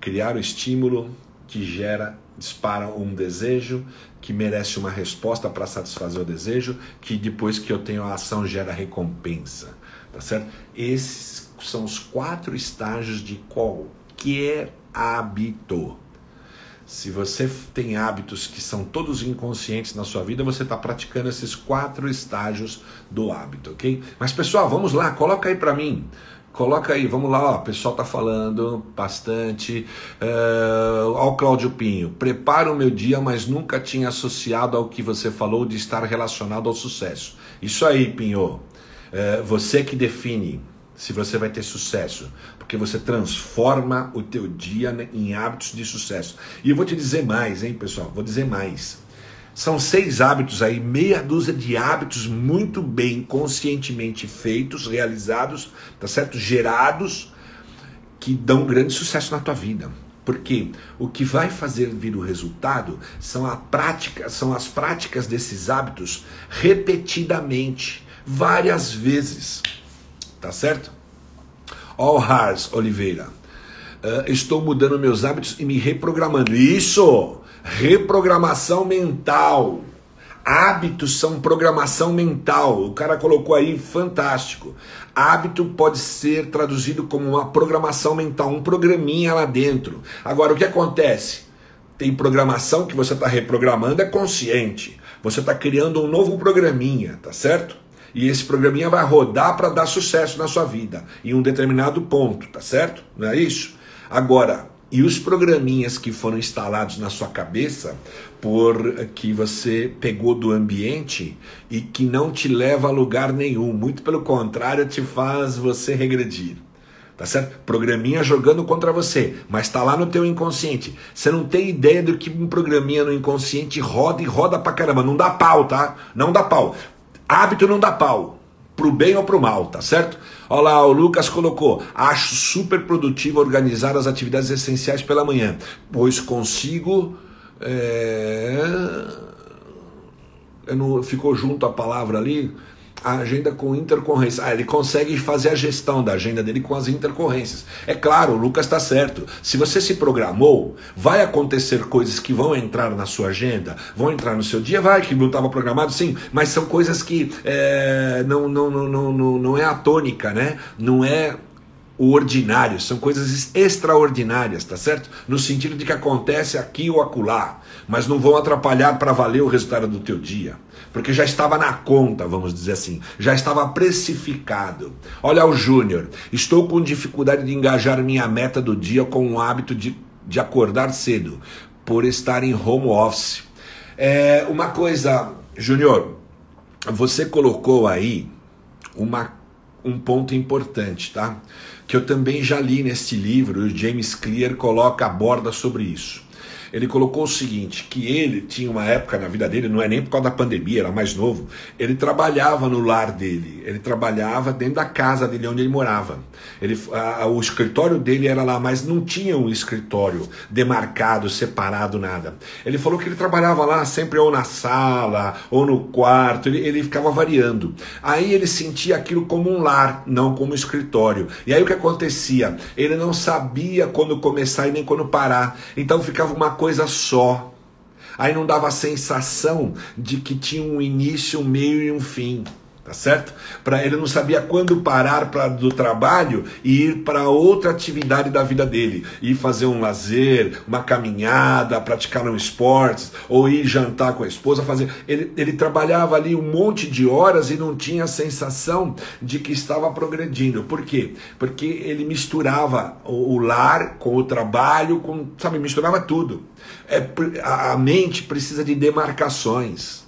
criar o estímulo que gera, dispara um desejo, que merece uma resposta para satisfazer o desejo, que depois que eu tenho a ação gera recompensa, tá certo? Esses são os quatro estágios de qualquer hábito. Se você tem hábitos que são todos inconscientes na sua vida, você está praticando esses quatro estágios do hábito, ok? Mas pessoal, vamos lá, coloca aí para mim. Coloca aí, vamos lá, ó, o pessoal tá falando bastante. Uh, ó, o Cláudio Pinho, prepara o meu dia, mas nunca tinha associado ao que você falou de estar relacionado ao sucesso. Isso aí, Pinho. Uh, você que define se você vai ter sucesso, porque você transforma o teu dia em hábitos de sucesso. E eu vou te dizer mais, hein, pessoal? Vou dizer mais. São seis hábitos aí, meia dúzia de hábitos muito bem conscientemente feitos, realizados, tá certo? Gerados, que dão grande sucesso na tua vida. Porque o que vai fazer vir o resultado são, a prática, são as práticas desses hábitos repetidamente, várias vezes. Tá certo? All Hars Oliveira. Uh, estou mudando meus hábitos e me reprogramando. Isso! Reprogramação mental. Hábitos são programação mental. O cara colocou aí fantástico. Hábito pode ser traduzido como uma programação mental, um programinha lá dentro. Agora, o que acontece? Tem programação que você está reprogramando, é consciente. Você está criando um novo programinha, tá certo? E esse programinha vai rodar para dar sucesso na sua vida, em um determinado ponto, tá certo? Não é isso? Agora, e os programinhas que foram instalados na sua cabeça por que você pegou do ambiente e que não te leva a lugar nenhum, muito pelo contrário, te faz você regredir. Tá certo? Programinha jogando contra você, mas está lá no teu inconsciente. Você não tem ideia do que um programinha no inconsciente roda e roda pra caramba. Não dá pau, tá? Não dá pau. Hábito não dá pau pro bem ou pro mal, tá certo? Olha lá, o Lucas colocou: acho super produtivo organizar as atividades essenciais pela manhã, pois consigo. É... Não, ficou junto a palavra ali a agenda com intercorrência. Ah, ele consegue fazer a gestão da agenda dele com as intercorrências. É claro, o Lucas está certo. Se você se programou, vai acontecer coisas que vão entrar na sua agenda, vão entrar no seu dia, vai, que não estava programado, sim, mas são coisas que é, não, não, não, não, não é a tônica, né? Não é o ordinário, são coisas extraordinárias, tá certo? No sentido de que acontece aqui ou acolá, mas não vão atrapalhar para valer o resultado do teu dia, porque já estava na conta, vamos dizer assim, já estava precificado. Olha o Júnior, estou com dificuldade de engajar minha meta do dia com o hábito de, de acordar cedo, por estar em home office. É uma coisa, Júnior, você colocou aí uma, um ponto importante, tá? que eu também já li neste livro, o James Clear coloca, aborda sobre isso. Ele colocou o seguinte: que ele tinha uma época na vida dele, não é nem por causa da pandemia, era mais novo, ele trabalhava no lar dele, ele trabalhava dentro da casa dele onde ele morava. Ele, a, o escritório dele era lá, mas não tinha um escritório demarcado, separado, nada. Ele falou que ele trabalhava lá sempre ou na sala ou no quarto, ele, ele ficava variando. Aí ele sentia aquilo como um lar, não como um escritório. E aí o que acontecia? Ele não sabia quando começar e nem quando parar. Então ficava uma coisa só. Aí não dava a sensação de que tinha um início, um meio e um fim tá certo? Para ele não sabia quando parar do trabalho e ir para outra atividade da vida dele, ir fazer um lazer, uma caminhada, praticar um esporte, ou ir jantar com a esposa, fazer. Ele, ele trabalhava ali um monte de horas e não tinha a sensação de que estava progredindo. Por quê? Porque ele misturava o, o lar com o trabalho, com, sabe, misturava tudo. É, a mente precisa de demarcações.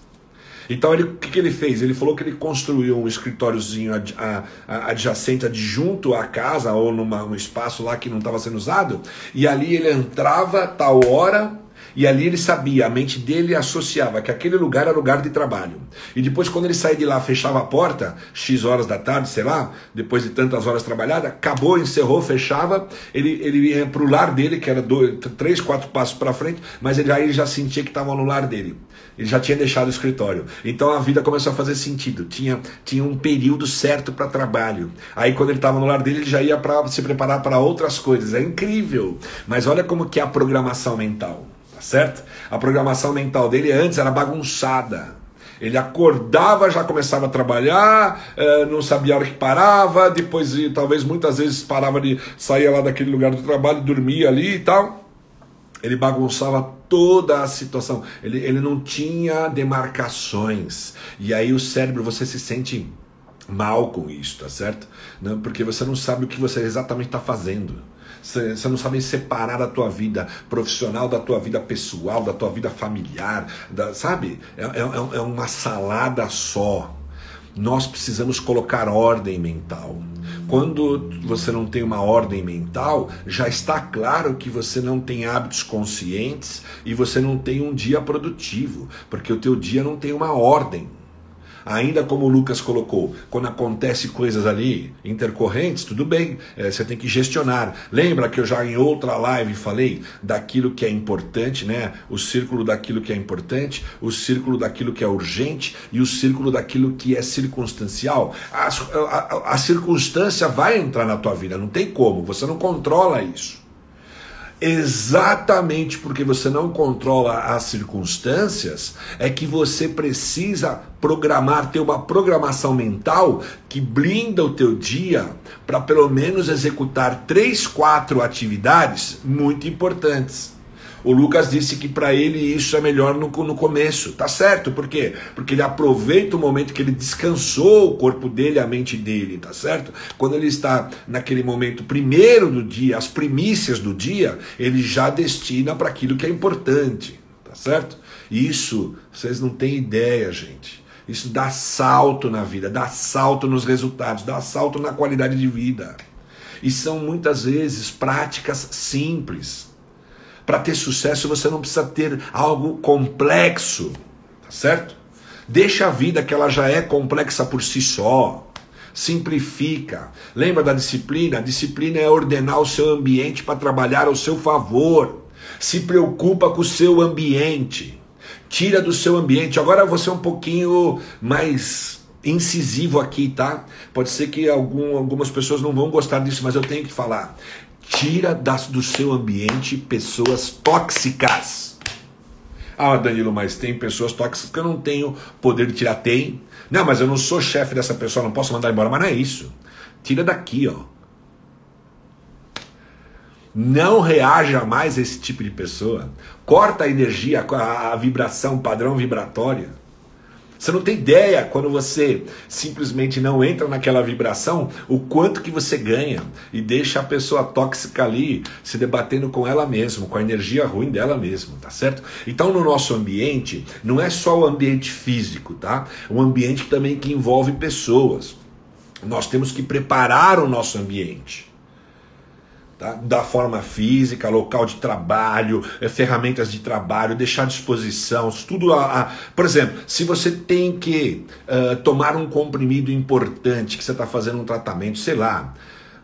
Então ele, o que, que, ele fez? Ele falou que ele construiu um escritóriozinho ad, a, a, adjacente, adjunto à casa, ou num espaço lá que não estava sendo usado, e ali ele entrava tal hora, e ali ele sabia, a mente dele associava que aquele lugar era lugar de trabalho. E depois, quando ele saía de lá, fechava a porta, X horas da tarde, sei lá, depois de tantas horas trabalhadas, acabou, encerrou, fechava, ele, ele ia para o lar dele, que era dois, três, quatro passos para frente, mas ele, aí ele já sentia que estava no lar dele. Ele já tinha deixado o escritório. Então a vida começou a fazer sentido. Tinha, tinha um período certo para trabalho. Aí quando ele estava no lar dele, ele já ia para se preparar para outras coisas. É incrível. Mas olha como que é a programação mental, certo? A programação mental dele antes era bagunçada. Ele acordava, já começava a trabalhar, eh, não sabia a hora que parava, depois talvez muitas vezes parava de sair lá daquele lugar do trabalho, dormia ali e tal. Ele bagunçava toda a situação. Ele, ele não tinha demarcações. E aí o cérebro, você se sente mal com isso, tá certo? Não, porque você não sabe o que você exatamente está fazendo. Você, não sabe separar a tua vida profissional da tua vida pessoal, da tua vida familiar, da, sabe? É, é, é uma salada só. Nós precisamos colocar ordem mental. Quando você não tem uma ordem mental, já está claro que você não tem hábitos conscientes e você não tem um dia produtivo, porque o teu dia não tem uma ordem. Ainda como o Lucas colocou, quando acontece coisas ali intercorrentes, tudo bem, é, você tem que gestionar. Lembra que eu já em outra live falei daquilo que é importante, né? O círculo daquilo que é importante, o círculo daquilo que é urgente e o círculo daquilo que é circunstancial. A, a, a circunstância vai entrar na tua vida, não tem como, você não controla isso exatamente porque você não controla as circunstâncias, é que você precisa programar, ter uma programação mental que blinda o teu dia para pelo menos executar três, quatro atividades muito importantes. O Lucas disse que para ele isso é melhor no, no começo. Tá certo, por quê? Porque ele aproveita o momento que ele descansou o corpo dele, a mente dele, tá certo? Quando ele está naquele momento primeiro do dia, as primícias do dia, ele já destina para aquilo que é importante, tá certo? Isso, vocês não têm ideia, gente. Isso dá salto na vida, dá salto nos resultados, dá salto na qualidade de vida. E são muitas vezes práticas simples para ter sucesso você não precisa ter algo complexo, tá certo? Deixa a vida que ela já é complexa por si só. Simplifica. Lembra da disciplina? A disciplina é ordenar o seu ambiente para trabalhar ao seu favor. Se preocupa com o seu ambiente. Tira do seu ambiente. Agora você é um pouquinho mais incisivo aqui, tá? Pode ser que algum, algumas pessoas não vão gostar disso, mas eu tenho que falar. Tira das, do seu ambiente pessoas tóxicas. Ah, Danilo, mas tem pessoas tóxicas que eu não tenho poder de tirar. Tem. Não, mas eu não sou chefe dessa pessoa, não posso mandar embora. Mas não é isso. Tira daqui, ó. Não reaja mais a esse tipo de pessoa. Corta a energia, a, vibração, padrão vibratória. Você não tem ideia quando você simplesmente não entra naquela vibração, o quanto que você ganha e deixa a pessoa tóxica ali se debatendo com ela mesma, com a energia ruim dela mesma, tá certo? Então no nosso ambiente, não é só o ambiente físico, tá? Um ambiente também que envolve pessoas. Nós temos que preparar o nosso ambiente Tá? Da forma física, local de trabalho, eh, ferramentas de trabalho, deixar à disposição, tudo a, a... Por exemplo, se você tem que uh, tomar um comprimido importante, que você está fazendo um tratamento, sei lá,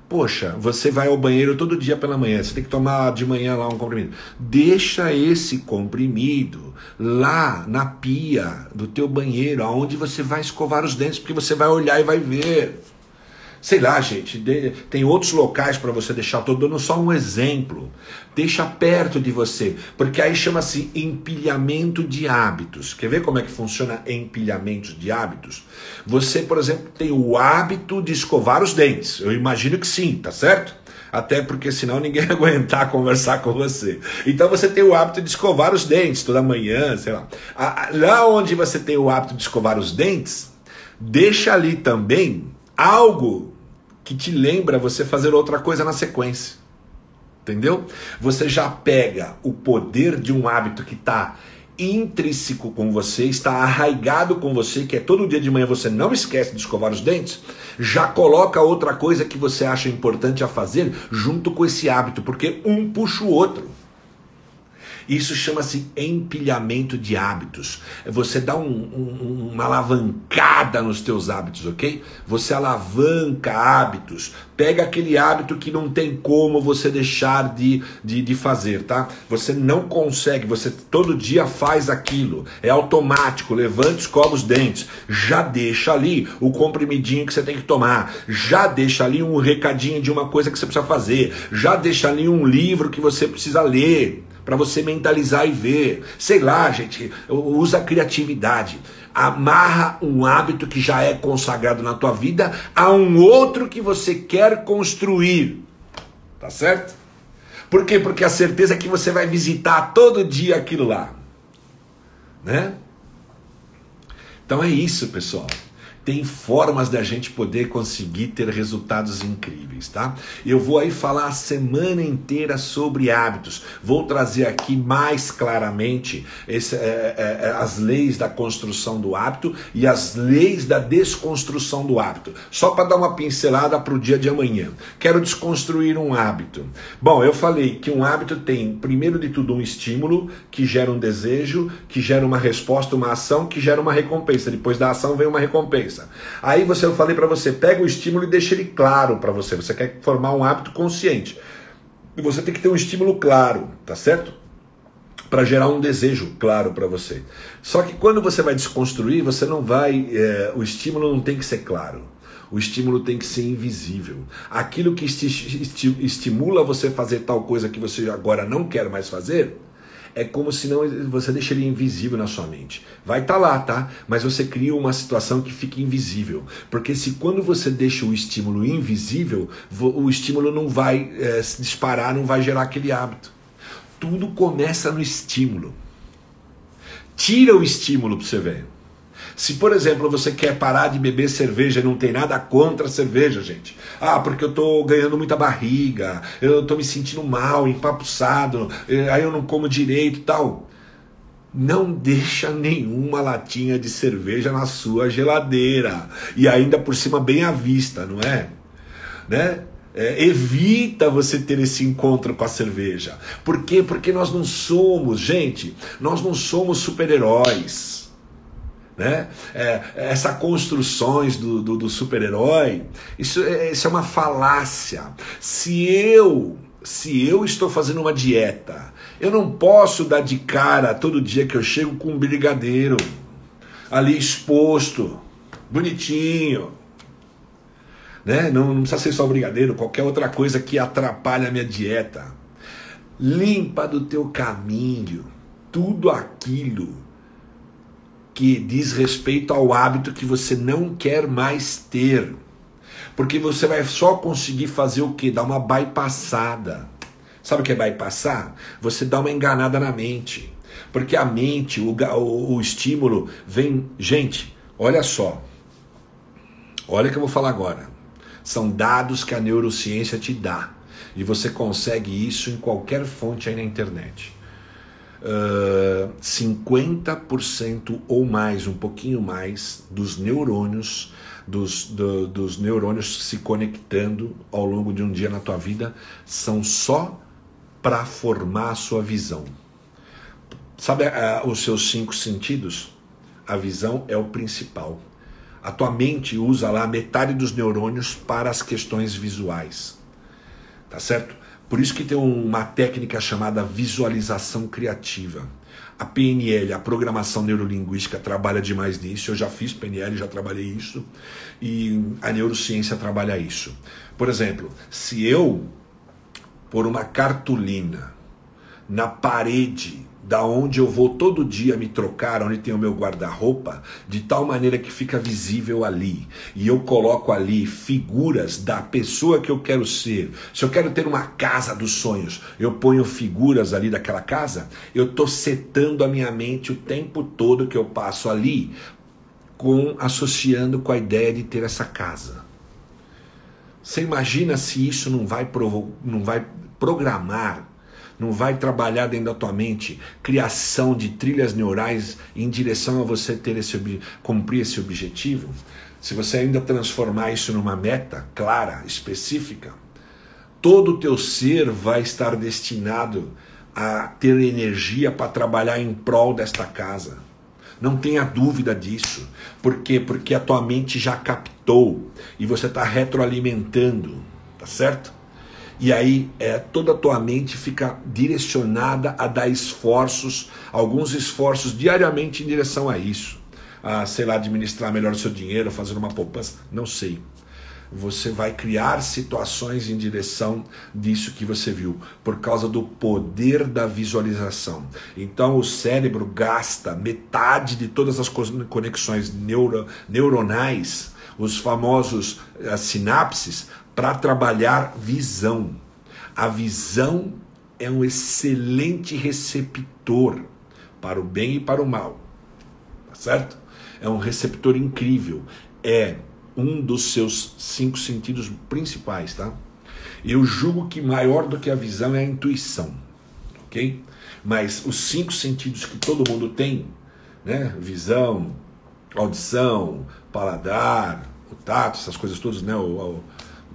Poxa, você vai ao banheiro todo dia pela manhã, você tem que tomar de manhã lá um comprimido. Deixa esse comprimido lá na pia do teu banheiro, aonde você vai escovar os dentes, porque você vai olhar e vai ver. Sei lá, gente, tem outros locais para você deixar. Estou dando só um exemplo. Deixa perto de você, porque aí chama-se empilhamento de hábitos. Quer ver como é que funciona empilhamento de hábitos? Você, por exemplo, tem o hábito de escovar os dentes. Eu imagino que sim, tá certo? Até porque senão ninguém vai aguentar conversar com você. Então você tem o hábito de escovar os dentes toda manhã, sei lá. Lá onde você tem o hábito de escovar os dentes, deixa ali também algo que te lembra você fazer outra coisa na sequência. Entendeu? Você já pega o poder de um hábito que está intrínseco com você, está arraigado com você, que é todo dia de manhã você não esquece de escovar os dentes, já coloca outra coisa que você acha importante a fazer junto com esse hábito, porque um puxa o outro. Isso chama-se empilhamento de hábitos. É você dá um, um, uma alavancada nos teus hábitos, ok? Você alavanca hábitos. Pega aquele hábito que não tem como você deixar de, de, de fazer, tá? Você não consegue, você todo dia faz aquilo. É automático. Levanta, escova os dentes. Já deixa ali o comprimidinho que você tem que tomar. Já deixa ali um recadinho de uma coisa que você precisa fazer. Já deixa ali um livro que você precisa ler para você mentalizar e ver. Sei lá, gente, usa criatividade. Amarra um hábito que já é consagrado na tua vida a um outro que você quer construir. Tá certo? Por quê? Porque a certeza é que você vai visitar todo dia aquilo lá. Né? Então é isso, pessoal tem formas da gente poder conseguir ter resultados incríveis, tá? Eu vou aí falar a semana inteira sobre hábitos. Vou trazer aqui mais claramente esse, é, é, é, as leis da construção do hábito e as leis da desconstrução do hábito. Só para dar uma pincelada para o dia de amanhã. Quero desconstruir um hábito. Bom, eu falei que um hábito tem, primeiro de tudo, um estímulo que gera um desejo, que gera uma resposta, uma ação, que gera uma recompensa. Depois da ação vem uma recompensa. Aí você eu falei para você, pega o estímulo e deixa ele claro para você. Você quer formar um hábito consciente. E você tem que ter um estímulo claro, tá certo? Para gerar um desejo claro para você. Só que quando você vai desconstruir, você não vai. É, o estímulo não tem que ser claro. O estímulo tem que ser invisível. Aquilo que esti estimula você fazer tal coisa que você agora não quer mais fazer, é como se não você deixa ele invisível na sua mente. Vai estar tá lá, tá? Mas você cria uma situação que fica invisível. Porque se quando você deixa o estímulo invisível, o estímulo não vai é, se disparar, não vai gerar aquele hábito. Tudo começa no estímulo. Tira o estímulo para você ver. Se, por exemplo, você quer parar de beber cerveja, não tem nada contra a cerveja, gente. Ah, porque eu tô ganhando muita barriga, eu tô me sentindo mal, empapuçado, eh, aí eu não como direito tal. Não deixa nenhuma latinha de cerveja na sua geladeira. E ainda por cima bem à vista, não é? Né? É, evita você ter esse encontro com a cerveja. Por quê? Porque nós não somos, gente, nós não somos super-heróis né? É, essa construções do, do, do super-herói, isso, é, isso é uma falácia. Se eu se eu estou fazendo uma dieta, eu não posso dar de cara todo dia que eu chego com um brigadeiro ali exposto, bonitinho. Né? Não, não precisa ser só brigadeiro, qualquer outra coisa que atrapalhe a minha dieta. Limpa do teu caminho tudo aquilo que diz respeito ao hábito que você não quer mais ter. Porque você vai só conseguir fazer o que? Dar uma bypassada. Sabe o que é bypassar? Você dá uma enganada na mente. Porque a mente, o, o, o estímulo vem. Gente, olha só. Olha o que eu vou falar agora. São dados que a neurociência te dá. E você consegue isso em qualquer fonte aí na internet uh, 50% ou mais, um pouquinho mais, dos neurônios dos, do, dos neurônios se conectando ao longo de um dia na tua vida são só para formar a sua visão. Sabe uh, os seus cinco sentidos? A visão é o principal. A tua mente usa lá metade dos neurônios para as questões visuais. Tá certo? Por isso que tem uma técnica chamada visualização criativa. A PNL, a programação neurolinguística, trabalha demais nisso. Eu já fiz PNL, já trabalhei isso. E a neurociência trabalha isso. Por exemplo, se eu pôr uma cartolina na parede da onde eu vou todo dia me trocar, onde tem o meu guarda-roupa, de tal maneira que fica visível ali. E eu coloco ali figuras da pessoa que eu quero ser. Se eu quero ter uma casa dos sonhos, eu ponho figuras ali daquela casa, eu estou setando a minha mente o tempo todo que eu passo ali, com associando com a ideia de ter essa casa. Você imagina se isso não vai, provo não vai programar não vai trabalhar dentro da tua mente criação de trilhas neurais em direção a você ter esse cumprir esse objetivo, se você ainda transformar isso numa meta clara, específica, todo o teu ser vai estar destinado a ter energia para trabalhar em prol desta casa. Não tenha dúvida disso. Por quê? Porque a tua mente já captou e você está retroalimentando, tá certo? E aí é, toda a tua mente fica direcionada a dar esforços, alguns esforços diariamente em direção a isso. A, sei lá, administrar melhor o seu dinheiro, fazer uma poupança, não sei. Você vai criar situações em direção disso que você viu, por causa do poder da visualização. Então o cérebro gasta metade de todas as conexões neuro, neuronais, os famosos as eh, sinapses, para trabalhar visão. A visão é um excelente receptor para o bem e para o mal. Tá certo? É um receptor incrível. É um dos seus cinco sentidos principais, tá? Eu julgo que maior do que a visão é a intuição, ok? Mas os cinco sentidos que todo mundo tem, né? Visão, audição, paladar, o tato, essas coisas todas, né? O, o,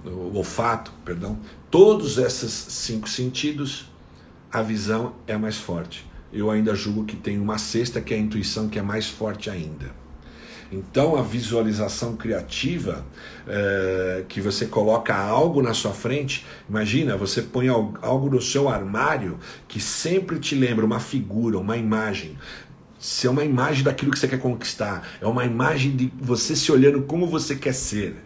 o olfato, perdão, todos esses cinco sentidos, a visão é mais forte. Eu ainda julgo que tem uma sexta, que é a intuição, que é mais forte ainda. Então, a visualização criativa, é, que você coloca algo na sua frente, imagina, você põe algo no seu armário que sempre te lembra uma figura, uma imagem. Se é uma imagem daquilo que você quer conquistar, é uma imagem de você se olhando como você quer ser.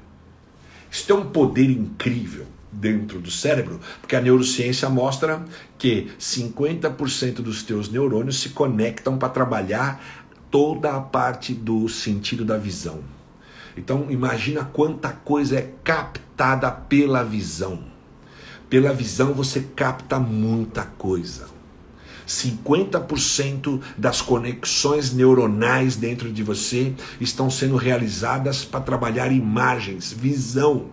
Isso tem um poder incrível dentro do cérebro, porque a neurociência mostra que 50% dos teus neurônios se conectam para trabalhar toda a parte do sentido da visão. Então imagina quanta coisa é captada pela visão. Pela visão você capta muita coisa. 50% das conexões neuronais dentro de você estão sendo realizadas para trabalhar imagens, visão.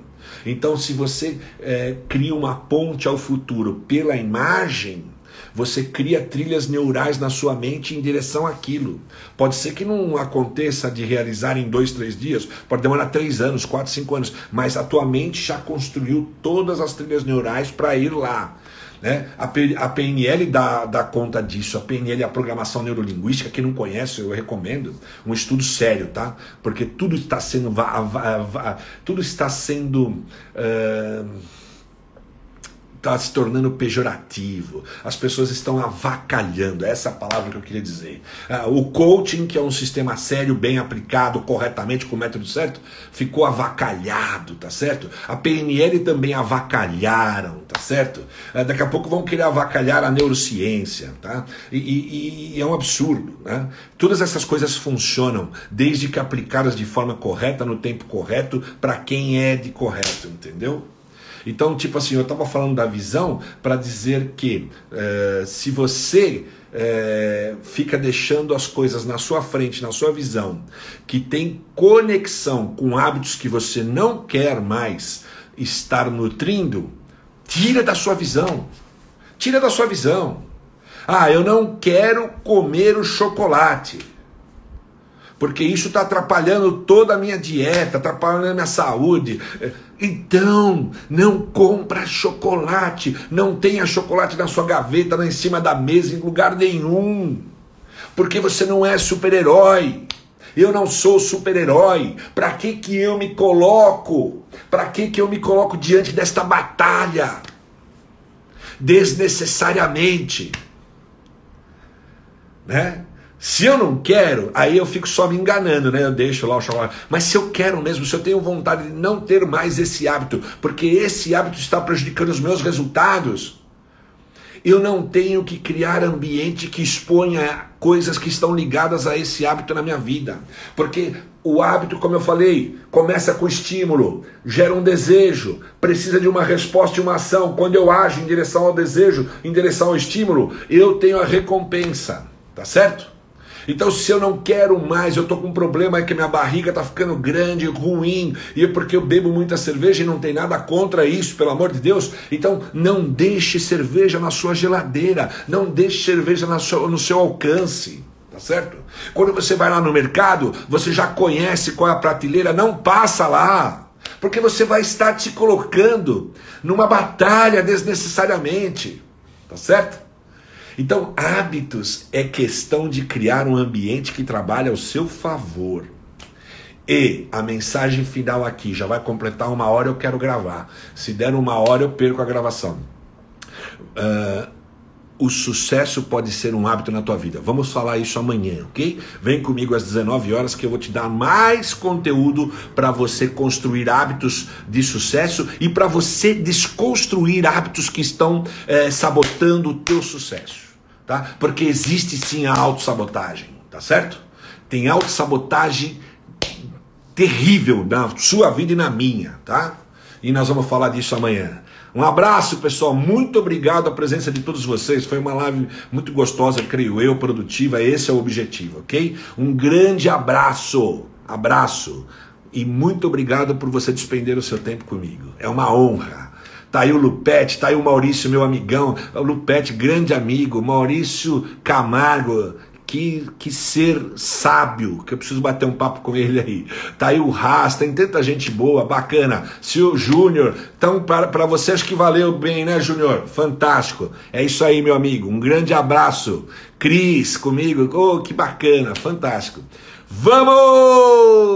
Então, se você é, cria uma ponte ao futuro pela imagem, você cria trilhas neurais na sua mente em direção àquilo. Pode ser que não aconteça de realizar em dois, três dias, pode demorar três anos, quatro, cinco anos, mas a tua mente já construiu todas as trilhas neurais para ir lá. Né? A, PNL dá, dá conta disso. A PNL é a programação neurolinguística. Quem não conhece, eu recomendo um estudo sério, tá? Porque tudo está sendo. Tudo está sendo. Uh, está se tornando pejorativo, as pessoas estão avacalhando, essa é a palavra que eu queria dizer. Ah, o coaching, que é um sistema sério, bem aplicado, corretamente, com o método certo, ficou avacalhado, tá certo? A PNL também avacalharam, tá certo? Ah, daqui a pouco vão querer avacalhar a neurociência, tá? E, e, e é um absurdo, né? Todas essas coisas funcionam desde que aplicadas de forma correta, no tempo correto, para quem é de correto, entendeu? Então, tipo assim, eu estava falando da visão para dizer que é, se você é, fica deixando as coisas na sua frente, na sua visão, que tem conexão com hábitos que você não quer mais estar nutrindo, tira da sua visão. Tira da sua visão. Ah, eu não quero comer o chocolate. porque isso está atrapalhando toda a minha dieta, atrapalhando a minha saúde. Então, não compra chocolate, não tenha chocolate na sua gaveta, lá em cima da mesa, em lugar nenhum, porque você não é super-herói. Eu não sou super-herói. Para que que eu me coloco? Para que que eu me coloco diante desta batalha? Desnecessariamente. Né? Se eu não quero, aí eu fico só me enganando, né? Eu deixo lá o chocolate. Mas se eu quero mesmo, se eu tenho vontade de não ter mais esse hábito, porque esse hábito está prejudicando os meus resultados, eu não tenho que criar ambiente que exponha coisas que estão ligadas a esse hábito na minha vida. Porque o hábito, como eu falei, começa com estímulo, gera um desejo, precisa de uma resposta e uma ação. Quando eu ajo em direção ao desejo, em direção ao estímulo, eu tenho a recompensa. Tá certo? Então, se eu não quero mais, eu estou com um problema que minha barriga está ficando grande, ruim, e é porque eu bebo muita cerveja e não tem nada contra isso, pelo amor de Deus. Então, não deixe cerveja na sua geladeira, não deixe cerveja no seu alcance. Tá certo? Quando você vai lá no mercado, você já conhece qual é a prateleira, não passa lá. Porque você vai estar te colocando numa batalha desnecessariamente. Tá certo? Então, hábitos é questão de criar um ambiente que trabalhe ao seu favor. E a mensagem final aqui já vai completar uma hora, eu quero gravar. Se der uma hora, eu perco a gravação. Uh, o sucesso pode ser um hábito na tua vida. Vamos falar isso amanhã, ok? Vem comigo às 19 horas que eu vou te dar mais conteúdo para você construir hábitos de sucesso e para você desconstruir hábitos que estão é, sabotando o teu sucesso tá? Porque existe sim a autossabotagem, tá certo? Tem autossabotagem terrível na sua vida e na minha, tá? E nós vamos falar disso amanhã. Um abraço, pessoal. Muito obrigado a presença de todos vocês. Foi uma live muito gostosa, creio eu, produtiva. Esse é o objetivo, ok? Um grande abraço. Abraço. E muito obrigado por você despender o seu tempo comigo. É uma honra. Tá aí o Lupete, tá aí o Maurício, meu amigão. O Lupete, grande amigo. Maurício Camargo, que, que ser sábio, que eu preciso bater um papo com ele aí. Tá aí o Ras, tem tanta gente boa, bacana. Seu Júnior, então para você acho que valeu bem, né, Júnior? Fantástico. É isso aí, meu amigo. Um grande abraço. Cris comigo, oh, que bacana, fantástico. Vamos!